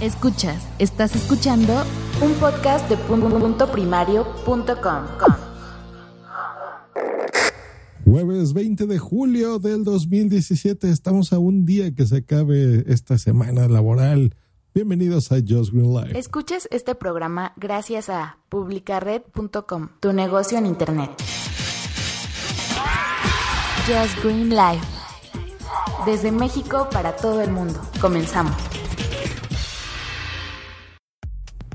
Escuchas, estás escuchando un podcast de puntoprimario.com. Jueves 20 de julio del 2017, estamos a un día que se acabe esta semana laboral. Bienvenidos a Just Green Life. Escuchas este programa gracias a publicared.com, tu negocio en internet. Just Green Life. Desde México para todo el mundo. Comenzamos.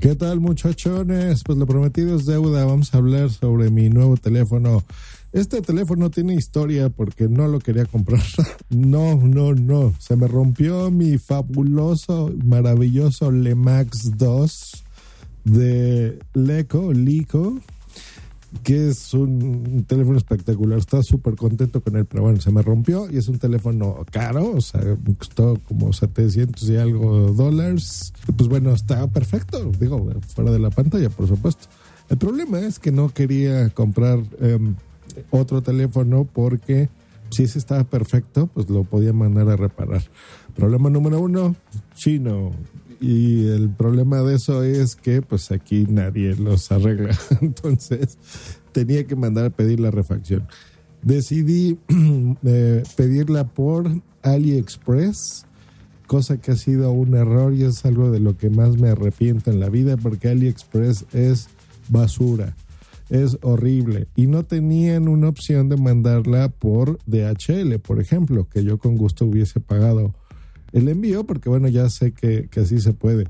¿Qué tal muchachones? Pues lo prometido es deuda. Vamos a hablar sobre mi nuevo teléfono. Este teléfono tiene historia porque no lo quería comprar. No, no, no. Se me rompió mi fabuloso, maravilloso Lemax 2 de Leco, Lico que es un teléfono espectacular. Estaba súper contento con él, pero bueno, se me rompió y es un teléfono caro, o sea, me costó como 700 y algo dólares. Pues bueno, está perfecto, digo, fuera de la pantalla, por supuesto. El problema es que no quería comprar em, otro teléfono porque si ese estaba perfecto, pues lo podía mandar a reparar. Problema número uno, chino y el problema de eso es que pues aquí nadie los arregla. Entonces tenía que mandar a pedir la refacción. Decidí eh, pedirla por AliExpress, cosa que ha sido un error y es algo de lo que más me arrepiento en la vida porque AliExpress es basura. Es horrible. Y no tenían una opción de mandarla por DHL, por ejemplo, que yo con gusto hubiese pagado el envío, porque bueno, ya sé que, así se puede.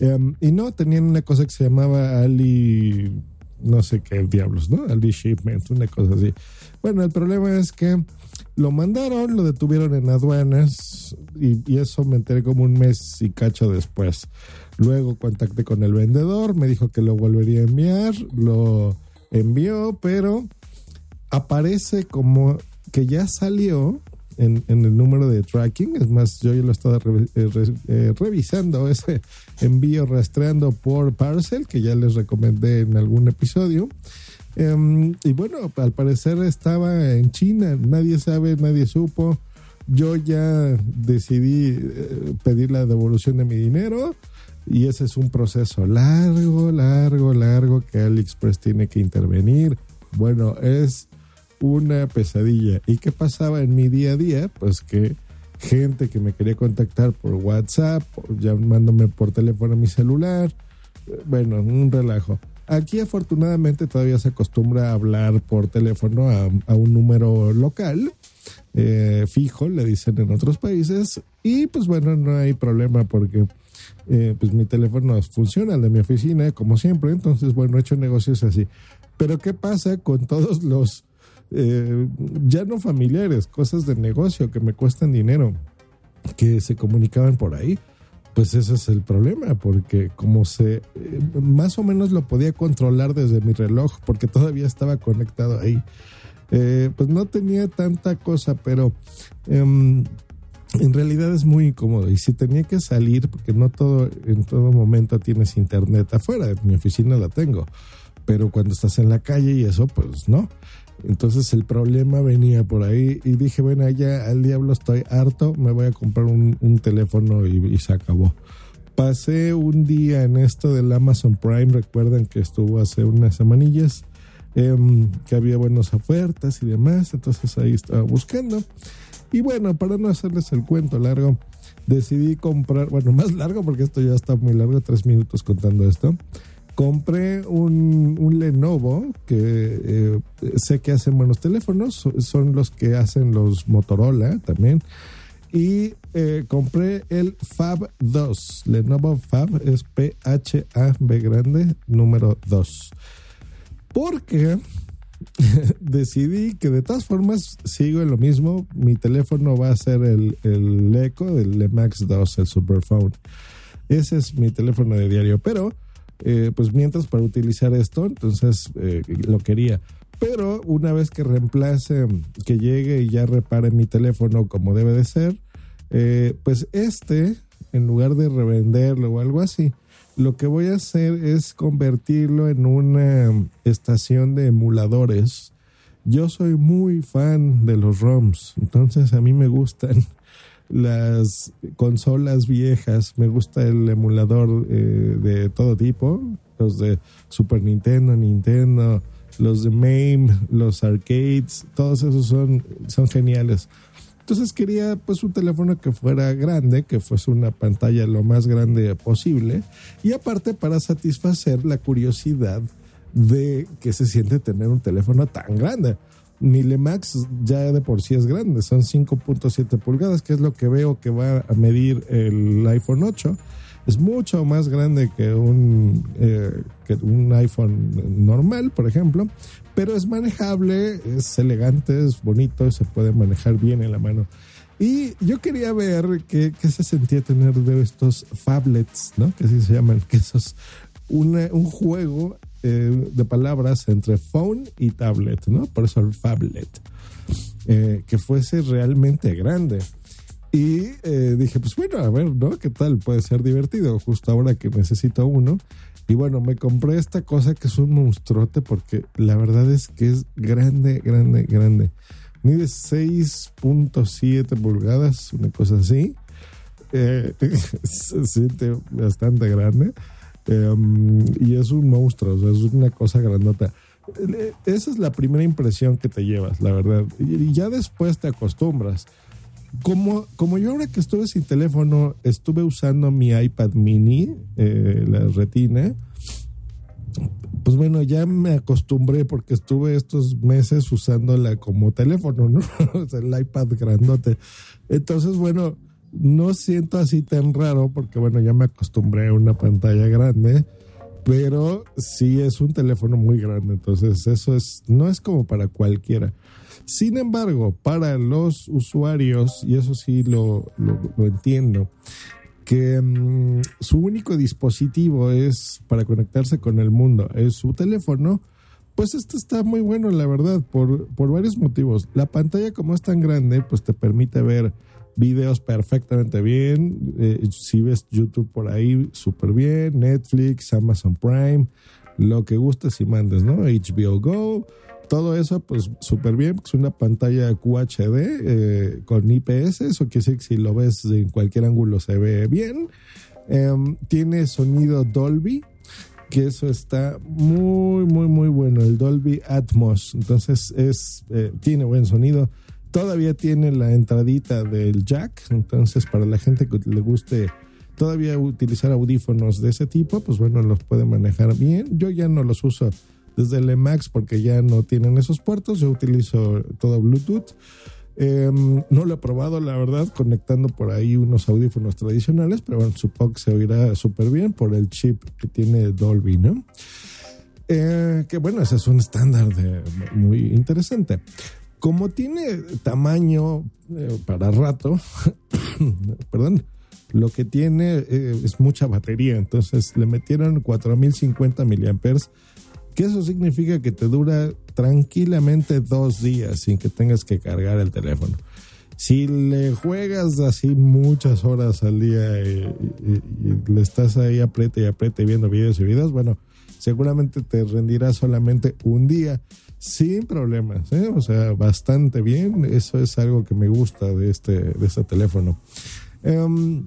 Em, y no, tenían una cosa que se llamaba Ali, no sé qué diablos, ¿no? Ali Shipment, una cosa así. Bueno, el problema es que lo mandaron, lo detuvieron en aduanas y, y eso me enteré como un mes y cacho después. Luego contacté con el vendedor, me dijo que lo volvería a enviar, lo envió, pero aparece como que ya salió en, el número de tracking. Es más, yo ya lo estaba eh, eh, revisando ese envío rastreando por parcel que ya les recomendé en algún episodio. Em, y bueno, al parecer estaba en China, nadie sabe, nadie supo. Yo ya decidí eh, pedir la devolución de mi dinero y ese es un proceso largo, largo, largo que AliExpress tiene que intervenir. Bueno, es una pesadilla. ¿Y qué pasaba en mi día a día? Pues que gente que me quería contactar por WhatsApp, llamándome por teléfono a mi celular, bueno, un relajo. Aquí afortunadamente todavía se acostumbra a hablar por teléfono a, un número local, eh, fijo, le dicen en otros países, y pues bueno, no hay problema porque eh, pues mi teléfono funciona, el de mi oficina, como siempre, entonces bueno, he hecho negocios así. Pero ¿qué pasa con todos los eh, ya no familiares, cosas de negocio que me cuestan dinero, que se comunicaban por ahí, pues ese es el problema, porque como se, eh, más o menos lo podía controlar desde mi reloj, porque todavía estaba conectado ahí, eh, pues no tenía tanta cosa, pero... Em, en realidad es muy incómodo y si tenía que salir porque no todo en todo momento tienes internet afuera de mi oficina la tengo pero cuando estás en la calle y eso pues no entonces el problema venía por ahí y dije, bueno, ya al diablo estoy harto, me voy a comprar un, teléfono y, se acabó. Pasé un día en esto del Amazon Prime, recuerden que estuvo hace unas semanillas, em, que había buenas ofertas y demás, entonces ahí estaba buscando. Y bueno, para no hacerles el cuento largo, decidí comprar, bueno, más largo porque esto ya está muy largo, tres minutos contando esto compré un, un Lenovo que eh, sé que hacen buenos teléfonos, son los que hacen los Motorola también. Y eh, compré el Fab 2. Lenovo Fab es P-H-A-B grande, número 2. Porque decidí que de todas formas sigo en lo mismo. Mi teléfono va a ser el, el Echo, el Max 2, el Superphone. Ese es mi teléfono de diario. Pero eh, pues mientras para utilizar esto, entonces eh, lo quería. Pero una vez que reemplace, que llegue y ya repare mi teléfono como debe de ser, eh, pues este, en lugar de revenderlo o algo así, lo que voy a hacer es convertirlo en una estación de emuladores. Yo soy muy fan de los ROMs, entonces a mí me gustan las consolas viejas, me gusta el emulador eh, de todo tipo, los de Super Nintendo, Nintendo, los de MAME, los arcades, todos esos son, son geniales. Entonces quería pues un teléfono que fuera grande, que fuese una pantalla lo más grande posible y aparte para satisfacer la curiosidad de que se siente tener un teléfono tan grande. Mi Lemax ya de por sí es grande, son 5.7 pulgadas, que es lo que veo que va a medir el iPhone 8 es mucho más grande que un, eh, que un iPhone normal, por ejemplo, pero es manejable, es elegante, es bonito, se puede manejar bien en la mano. Y yo quería ver qué, qué se sentía tener de estos phablets, ¿no? Que así se llaman, que eso es un juego eh, de palabras entre phone y tablet, ¿no? Por eso el phablet. Eh, que fuese realmente grande. Y eh, dije, pues bueno, a ver, ¿no? ¿Qué tal? Puede ser divertido, justo ahora que necesito uno. Y bueno, me compré esta cosa que es un monstruote porque la verdad es que es grande, grande, grande. Mide 6.7 pulgadas, una cosa así. Eh, se siente bastante grande. Em, y es un monstruo, es una cosa grandota. Esa es la primera impresión que te llevas, la verdad. Y ya después te acostumbras como, como yo ahora que estuve sin teléfono, estuve usando mi iPad mini, eh, la retina, pues bueno, ya me acostumbré porque estuve estos meses usándola como teléfono, ¿no? el iPad grandote. Entonces, bueno, no siento así tan raro porque bueno, ya me acostumbré a una pantalla grande, pero sí es un teléfono muy grande, entonces eso es, no es como para cualquiera. Sin embargo, para los usuarios, y eso sí lo, entiendo, que mm, su único dispositivo es para conectarse con el mundo, es su teléfono, pues este está muy bueno, la verdad, por, por varios motivos. La pantalla como es tan grande, pues te permite ver videos perfectamente bien. Eh, si ves YouTube por ahí, súper bien. Netflix, Amazon Prime, lo que gustes y mandes, ¿no? HBO Go todo eso, pues súper bien, es una pantalla QHD eh, con IPS, eso quiere decir que si lo ves en cualquier ángulo se ve bien. Em, tiene sonido Dolby, que eso está muy, muy, muy bueno, el Dolby Atmos. Entonces es, eh, tiene buen sonido. Todavía tiene la entradita del jack, entonces para la gente que le guste todavía utilizar audífonos de ese tipo, pues bueno, los puede manejar bien. Yo ya no los uso desde el Emacs porque ya no tienen esos puertos. Yo utilizo todo Bluetooth. Em, no lo he probado, la verdad, conectando por ahí unos audífonos tradicionales, pero bueno, supongo que se oirá súper bien por el chip que tiene Dolby, ¿no? Eh, que bueno, ese es un estándar muy interesante. Como tiene tamaño eh, para rato, perdón, lo que tiene eh, es mucha batería, entonces le metieron 4050 miliamperes que eso significa que te dura tranquilamente dos días sin que tengas que cargar el teléfono. Si le juegas así muchas horas al día y, le estás ahí apriete y apriete viendo videos y videos, bueno, seguramente te rendirá solamente un día sin problemas, ¿eh? o sea, bastante bien. Eso es algo que me gusta de este, de este teléfono. Um,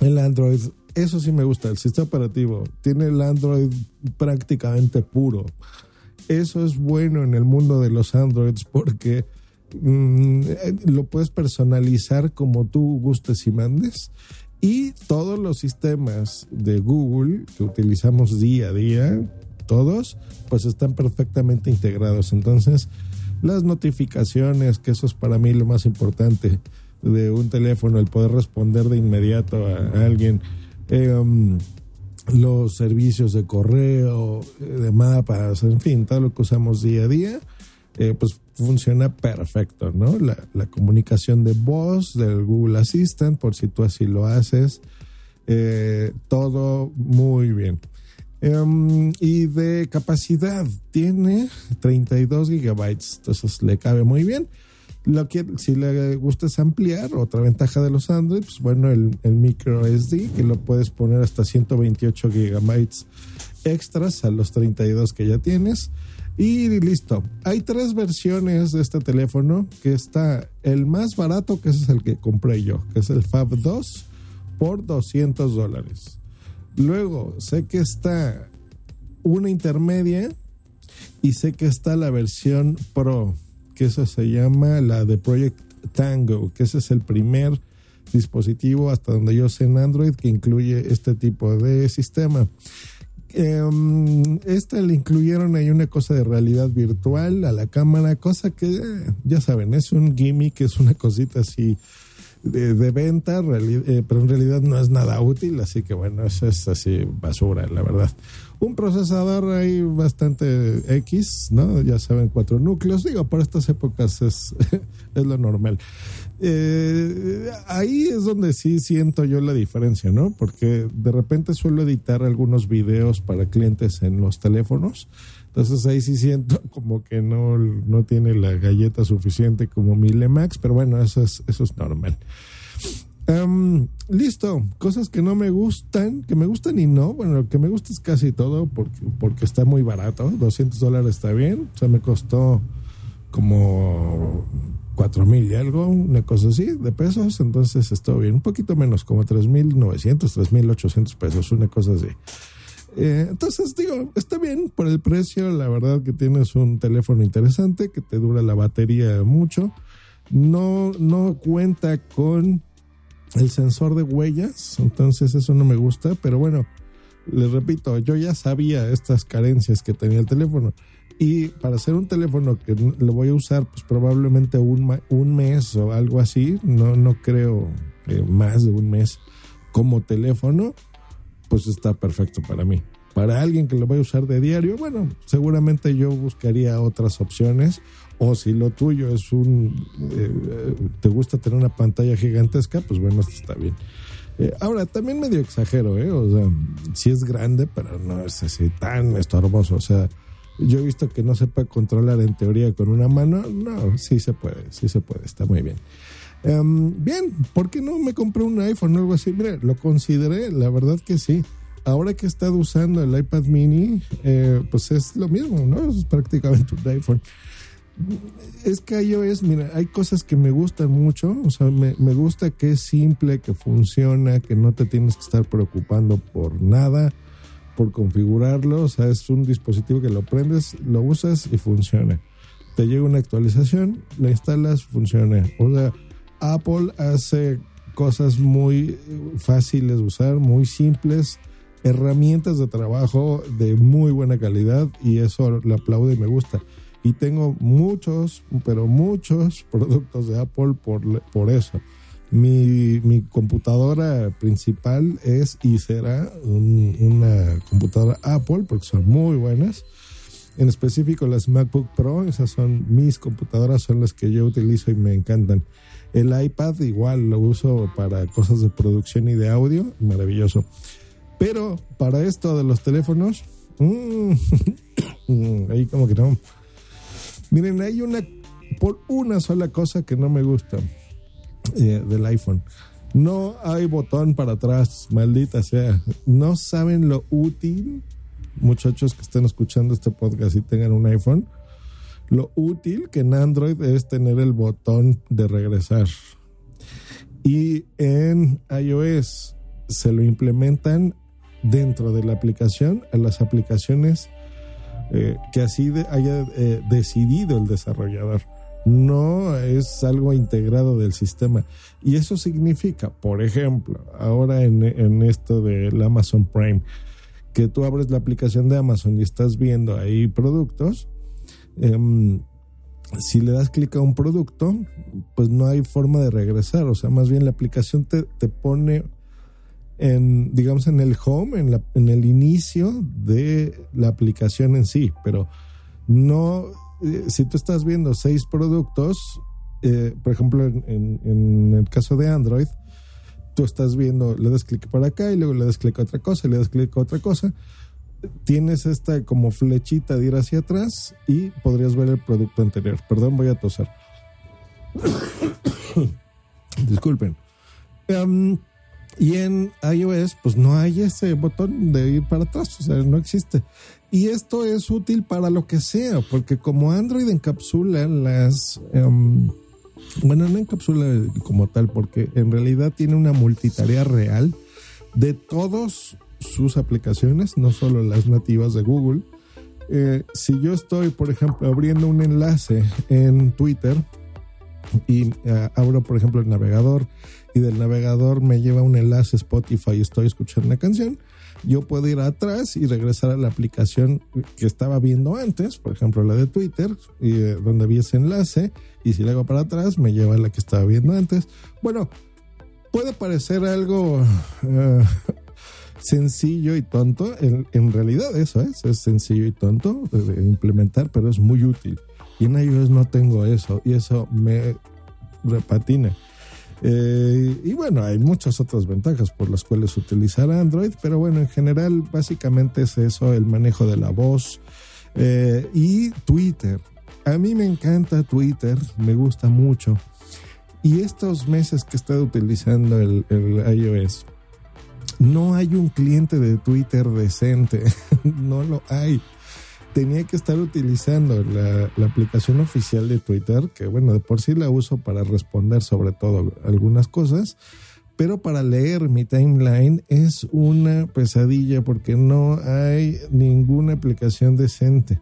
el Android eso sí me gusta, el sistema operativo tiene el Android prácticamente puro. Eso es bueno en el mundo de los Androids porque mm, lo puedes personalizar como tú gustes y mandes. Y todos los sistemas de Google que utilizamos día a día, todos, pues están perfectamente integrados. Entonces, las notificaciones, que eso es para mí lo más importante de un teléfono, el poder responder de inmediato a alguien Em, los servicios de correo, de mapas, en fin, todo lo que usamos día a día, eh, pues funciona perfecto, ¿no? La, comunicación de voz del Google Assistant, por si tú así lo haces, eh, todo muy bien. Em, y de capacidad, tiene 32 gigabytes, entonces le cabe muy bien que, si le gustas ampliar, otra ventaja de los Android, pues bueno, el, micro SD, que lo puedes poner hasta 128 gigabytes extras a los 32 que ya tienes. Y listo. Hay tres versiones de este teléfono, que está el más barato, que ese es el que compré yo, que es el Fab 2 por 200 dólares. Luego sé que está una intermedia y sé que está la versión Pro, que eso se llama la de Project Tango, que ese es el primer dispositivo hasta donde yo sé en Android que incluye este tipo de sistema. Eh, esta le incluyeron ahí una cosa de realidad virtual a la cámara, cosa que eh, ya saben, es un gimmick, es una cosita así de, venta, eh, pero en realidad no es nada útil, así que bueno, eso es así basura, la verdad. Un procesador ahí bastante X, ¿no? Ya saben, cuatro núcleos, digo, por estas épocas es, es lo normal. Eh, ahí es donde sí siento yo la diferencia, ¿no? Porque de repente suelo editar algunos videos para clientes en los teléfonos. Entonces ahí sí siento como que no, no tiene la galleta suficiente como mi Lemax, pero bueno, eso es, eso es normal. Em, listo, cosas que no me gustan, que me gustan y no. Bueno, lo que me gusta es casi todo porque, porque está muy barato. 200 dólares está bien. O sea, me costó como cuatro mil y algo, una cosa así, de pesos, entonces estuvo bien, un poquito menos, como tres mil novecientos, tres mil ochocientos pesos, una cosa así. Eh, entonces digo, está bien por el precio, la verdad que tienes un teléfono interesante, que te dura la batería mucho, no, no cuenta con el sensor de huellas, entonces eso no me gusta, pero bueno, les repito, yo ya sabía estas carencias que tenía el teléfono. Y para hacer un teléfono que lo voy a usar pues probablemente un, un mes o algo así, no, no creo más de un mes como teléfono, pues está perfecto para mí. Para alguien que lo vaya a usar de diario, bueno, seguramente yo buscaría otras opciones. O si lo tuyo es un, eh, te gusta tener una pantalla gigantesca, pues bueno, esto está bien. Eh, ahora, también medio exagero, ¿eh? O sea, sí es grande, pero no es así tan estorboso. O sea, yo he visto que no se puede controlar en teoría con una mano. No, sí se puede, sí se puede, está muy bien. Em, bien, ¿por qué no me compré un iPhone o algo así? Mire, lo consideré, la verdad que sí. Ahora que he estado usando el iPad mini, eh, pues es lo mismo, ¿no? Es prácticamente un iPhone. Es que iOS, mira, hay cosas que me gustan mucho. O sea, me, me gusta que es simple, que funciona, que no te tienes que estar preocupando por nada por configurarlo, o sea, es un dispositivo que lo prendes, lo usas y funciona. Te llega una actualización, la instalas, funciona. O sea, Apple hace cosas muy fáciles de usar, muy simples, herramientas de trabajo de muy buena calidad y eso lo aplaudo y me gusta. Y tengo muchos, pero muchos productos de Apple por, por eso. Mi, mi, computadora principal es y será una computadora Apple porque son muy buenas. En específico las MacBook Pro, esas son mis computadoras, son las que yo utilizo y me encantan. El iPad igual lo uso para cosas de producción y de audio, maravilloso. Pero para esto de los teléfonos, mmm, ahí como que no. Miren, hay una, por una sola cosa que no me gusta eh, del iPhone. No hay botón para atrás, maldita sea. No saben lo útil, muchachos que estén escuchando este podcast y tengan un iPhone, lo útil que en Android es tener el botón de regresar. Y en iOS se lo implementan dentro de la aplicación a las aplicaciones eh, que así haya eh, decidido el desarrollador no es algo integrado del sistema. Y eso significa, por ejemplo, ahora en, esto del Amazon Prime, que tú abres la aplicación de Amazon y estás viendo ahí productos, em, si le das clic a un producto, pues no hay forma de regresar. O sea, más bien la aplicación te, te pone en, digamos, en el home, en, la, en el inicio de la aplicación en sí, pero no eh, si tú estás viendo seis productos, eh, por ejemplo, en, el caso de Android, tú estás viendo, le das clic para acá y luego le das clic a otra cosa, y le das clic a otra cosa. Tienes esta como flechita de ir hacia atrás y podrías ver el producto anterior. Perdón, voy a toser. Disculpen. Em, Y en iOS, pues no hay ese botón de ir para atrás, o sea, no existe. Y esto es útil para lo que sea, porque como Android encapsula las... Um, bueno, no encapsula como tal, porque en realidad tiene una multitarea real de todas sus aplicaciones, no solo las nativas de Google. Eh, si yo estoy, por ejemplo, abriendo un enlace en Twitter y uh, abro, por ejemplo, el navegador y del navegador me lleva un enlace Spotify y estoy escuchando una canción, yo puedo ir atrás y regresar a la aplicación que estaba viendo antes, por ejemplo la de Twitter, y, eh, donde vi ese enlace, y si le hago para atrás me lleva a la que estaba viendo antes. Bueno, puede parecer algo sencillo y tonto, en, en, realidad eso es, es sencillo y tonto de, implementar, pero es muy útil. Y en iOS no tengo eso, y eso me repatina. Eh, y bueno, hay muchas otras ventajas por las cuales utilizar Android, pero bueno, en general básicamente es eso, el manejo de la voz eh, y Twitter. A mí me encanta Twitter, me gusta mucho. Y estos meses que he estado utilizando el iOS, no hay un cliente de Twitter decente, no lo hay tenía que estar utilizando la, aplicación oficial de Twitter, que bueno, de por sí la uso para responder sobre todo algunas cosas, pero para leer mi timeline es una pesadilla porque no hay ninguna aplicación decente.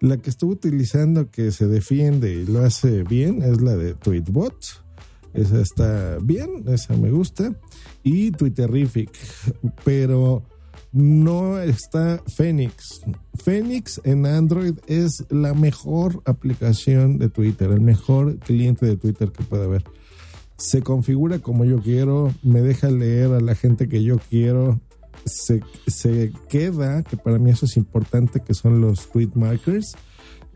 La que estuve utilizando que se defiende y lo hace bien es la de Tweetbot. Esa está bien, esa me gusta. Y Twitterific. Pero no está Phoenix. Phoenix en Android es la mejor aplicación de Twitter, el mejor cliente de Twitter que puede haber. Se configura como yo quiero, me deja leer a la gente que yo quiero, se, se queda, que para mí eso es importante, que son los tweet markers.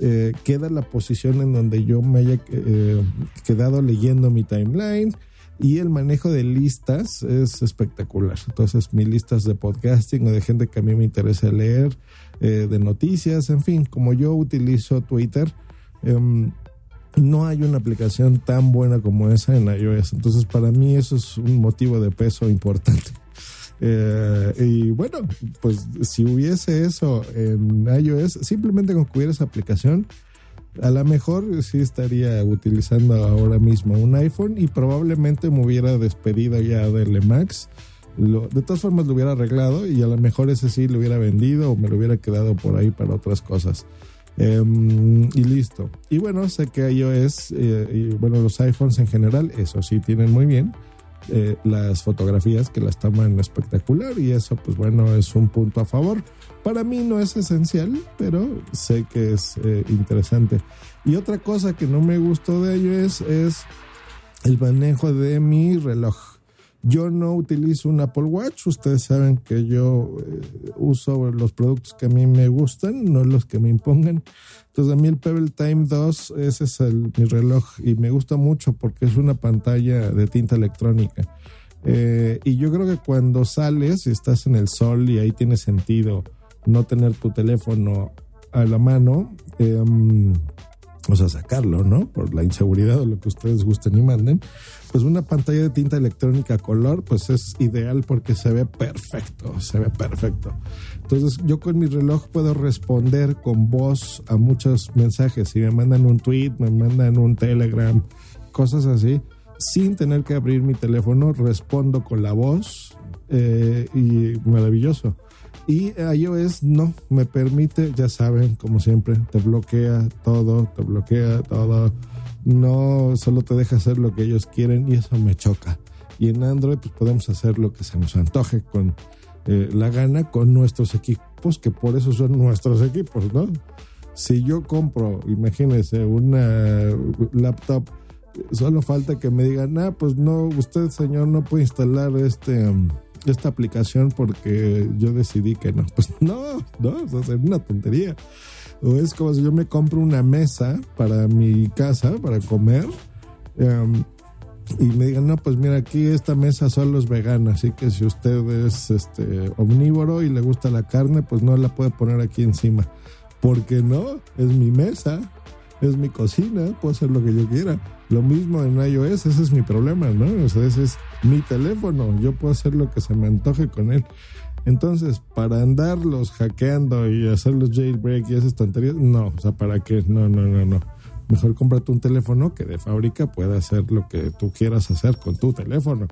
Eh, queda la posición en donde yo me haya eh, quedado leyendo mi timeline y el manejo de listas es espectacular. Entonces, mis listas de podcasting o de gente que a mí me interesa leer, eh, de noticias, en fin, como yo utilizo Twitter, eh, no hay una aplicación tan buena como esa en iOS. Entonces, para mí eso es un motivo de peso importante. Eh, y bueno, pues si hubiese eso en iOS, simplemente con que hubiera esa aplicación, a lo mejor sí estaría utilizando ahora mismo un iPhone y probablemente me hubiera despedido ya del Max. De todas formas lo hubiera arreglado y a lo mejor ese sí lo hubiera vendido o me lo hubiera quedado por ahí para otras cosas. Eh, y listo. Y bueno, sé que iOS eh, y bueno, los iPhones en general, eso sí tienen muy bien. Eh, las fotografías que las toman espectacular y eso pues bueno es un punto a favor. Para mí no es esencial, pero sé que es eh, interesante. Y otra cosa que no me gustó de ello es, es el manejo de mi reloj. Yo no utilizo un Apple Watch, ustedes saben que yo eh, uso los productos que a mí me gustan, no los que me impongan. Entonces a mí el Pebble Time 2, ese es el, mi reloj y me gusta mucho porque es una pantalla de tinta electrónica. Eh, y yo creo que cuando sales y estás en el sol y ahí tiene sentido no tener tu teléfono a la mano, eh, o sea, sacarlo, ¿no? Por la inseguridad o lo que ustedes gusten y manden. Pues una pantalla de tinta electrónica color, pues es ideal porque se ve perfecto, se ve perfecto. Entonces yo con mi reloj puedo responder con voz a muchos mensajes. Si me mandan un tweet, me mandan un telegram, cosas así, sin tener que abrir mi teléfono, respondo con la voz eh, y maravilloso. Y iOS no me permite, ya saben, como siempre, te bloquea todo, te bloquea todo. No solo te deja hacer lo que ellos quieren y eso me choca. Y en Android pues podemos hacer lo que se nos antoje con eh, la gana con nuestros equipos, que por eso son nuestros equipos, ¿no? Si yo compro, imagínense, una laptop, solo falta que me digan, ah, pues no, usted señor no puede instalar este... Um, esta aplicación porque yo decidí que no. Pues no, no, es una tontería. O es como si yo me compro una mesa para mi casa, para comer, um, y me digan, no, pues mira, aquí esta mesa solo es vegana, así que si usted es este, omnívoro y le gusta la carne, pues no la puede poner aquí encima. Porque no, es mi mesa. Es mi cocina, puedo hacer lo que yo quiera. Lo mismo en iOS, ese es mi problema, ¿no? O sea, ese es mi teléfono, yo puedo hacer lo que se me antoje con él. Entonces, para andarlos hackeando y hacer los jailbreak y esas tonterías, no, o sea, ¿para qué? No, no, no, no. Mejor cómprate un teléfono que de fábrica pueda hacer lo que tú quieras hacer con tu teléfono.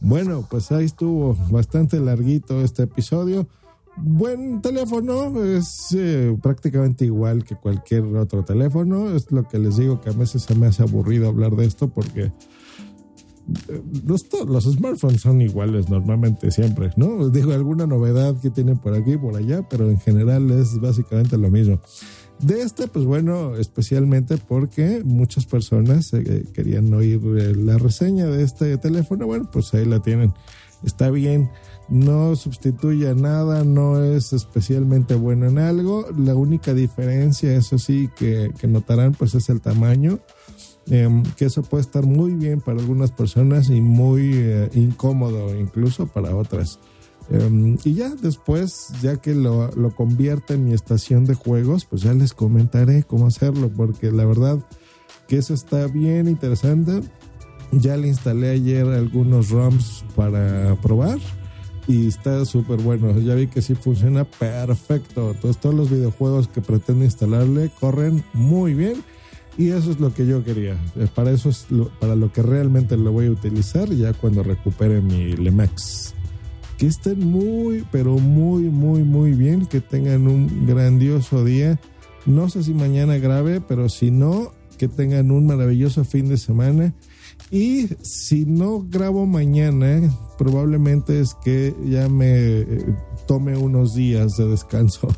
Bueno, pues ahí estuvo bastante larguito este episodio. Buen teléfono, es eh, prácticamente igual que cualquier otro teléfono. Es lo que les digo que a veces se me hace aburrido hablar de esto porque los, los smartphones son iguales normalmente siempre, ¿no? Digo, alguna novedad que tienen por aquí por allá, pero en general es básicamente lo mismo. De este, pues bueno, especialmente porque muchas personas eh, querían oír eh, la reseña de este teléfono, bueno, pues ahí la tienen. Está bien, no sustituye nada, no es especialmente bueno en algo. La única diferencia, eso sí, que, que notarán, pues es el tamaño Em, que eso puede estar muy bien para algunas personas y muy eh, incómodo incluso para otras. Em, y ya después, ya que lo, lo convierte en mi estación de juegos, pues ya les comentaré cómo hacerlo, porque la verdad que eso está bien interesante. Ya le instalé ayer algunos ROMs para probar y está súper bueno. Ya vi que sí funciona perfecto. Entonces todos los videojuegos que pretendo instalarle corren muy bien y eso es lo que yo quería. Eh, para eso es para lo que realmente lo voy a utilizar ya cuando recupere mi Lemax. Que estén muy, pero muy, muy, muy bien. Que tengan un grandioso día. No sé si mañana grave, pero si no, que tengan un maravilloso fin de semana. Y si no grabo mañana, probablemente es que ya me eh, tome unos días de descanso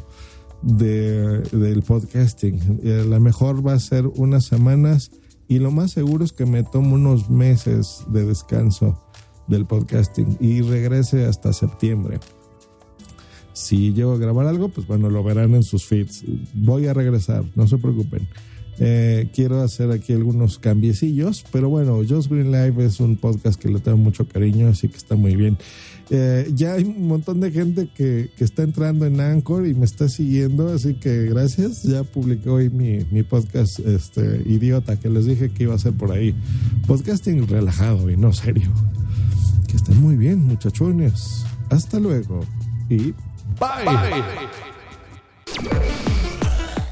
de, del podcasting. Eh, la mejor va a ser unas semanas y lo más seguro es que me tomo unos meses de descanso del podcasting y regrese hasta septiembre. Si llego a grabar algo, pues bueno, lo verán en sus feeds. Voy a regresar, no se preocupen. Eh, quiero hacer aquí algunos cambiecillos, pero bueno, Just Green Live es un podcast que le tengo mucho cariño, así que está muy bien. Eh, ya hay un montón de gente que, que, está entrando en Anchor y me está siguiendo, así que gracias. Ya publiqué hoy mi, mi, podcast este, idiota que les dije que iba a ser por ahí. Podcasting relajado y no serio. Que estén muy bien, muchachones. Hasta luego y bye. bye.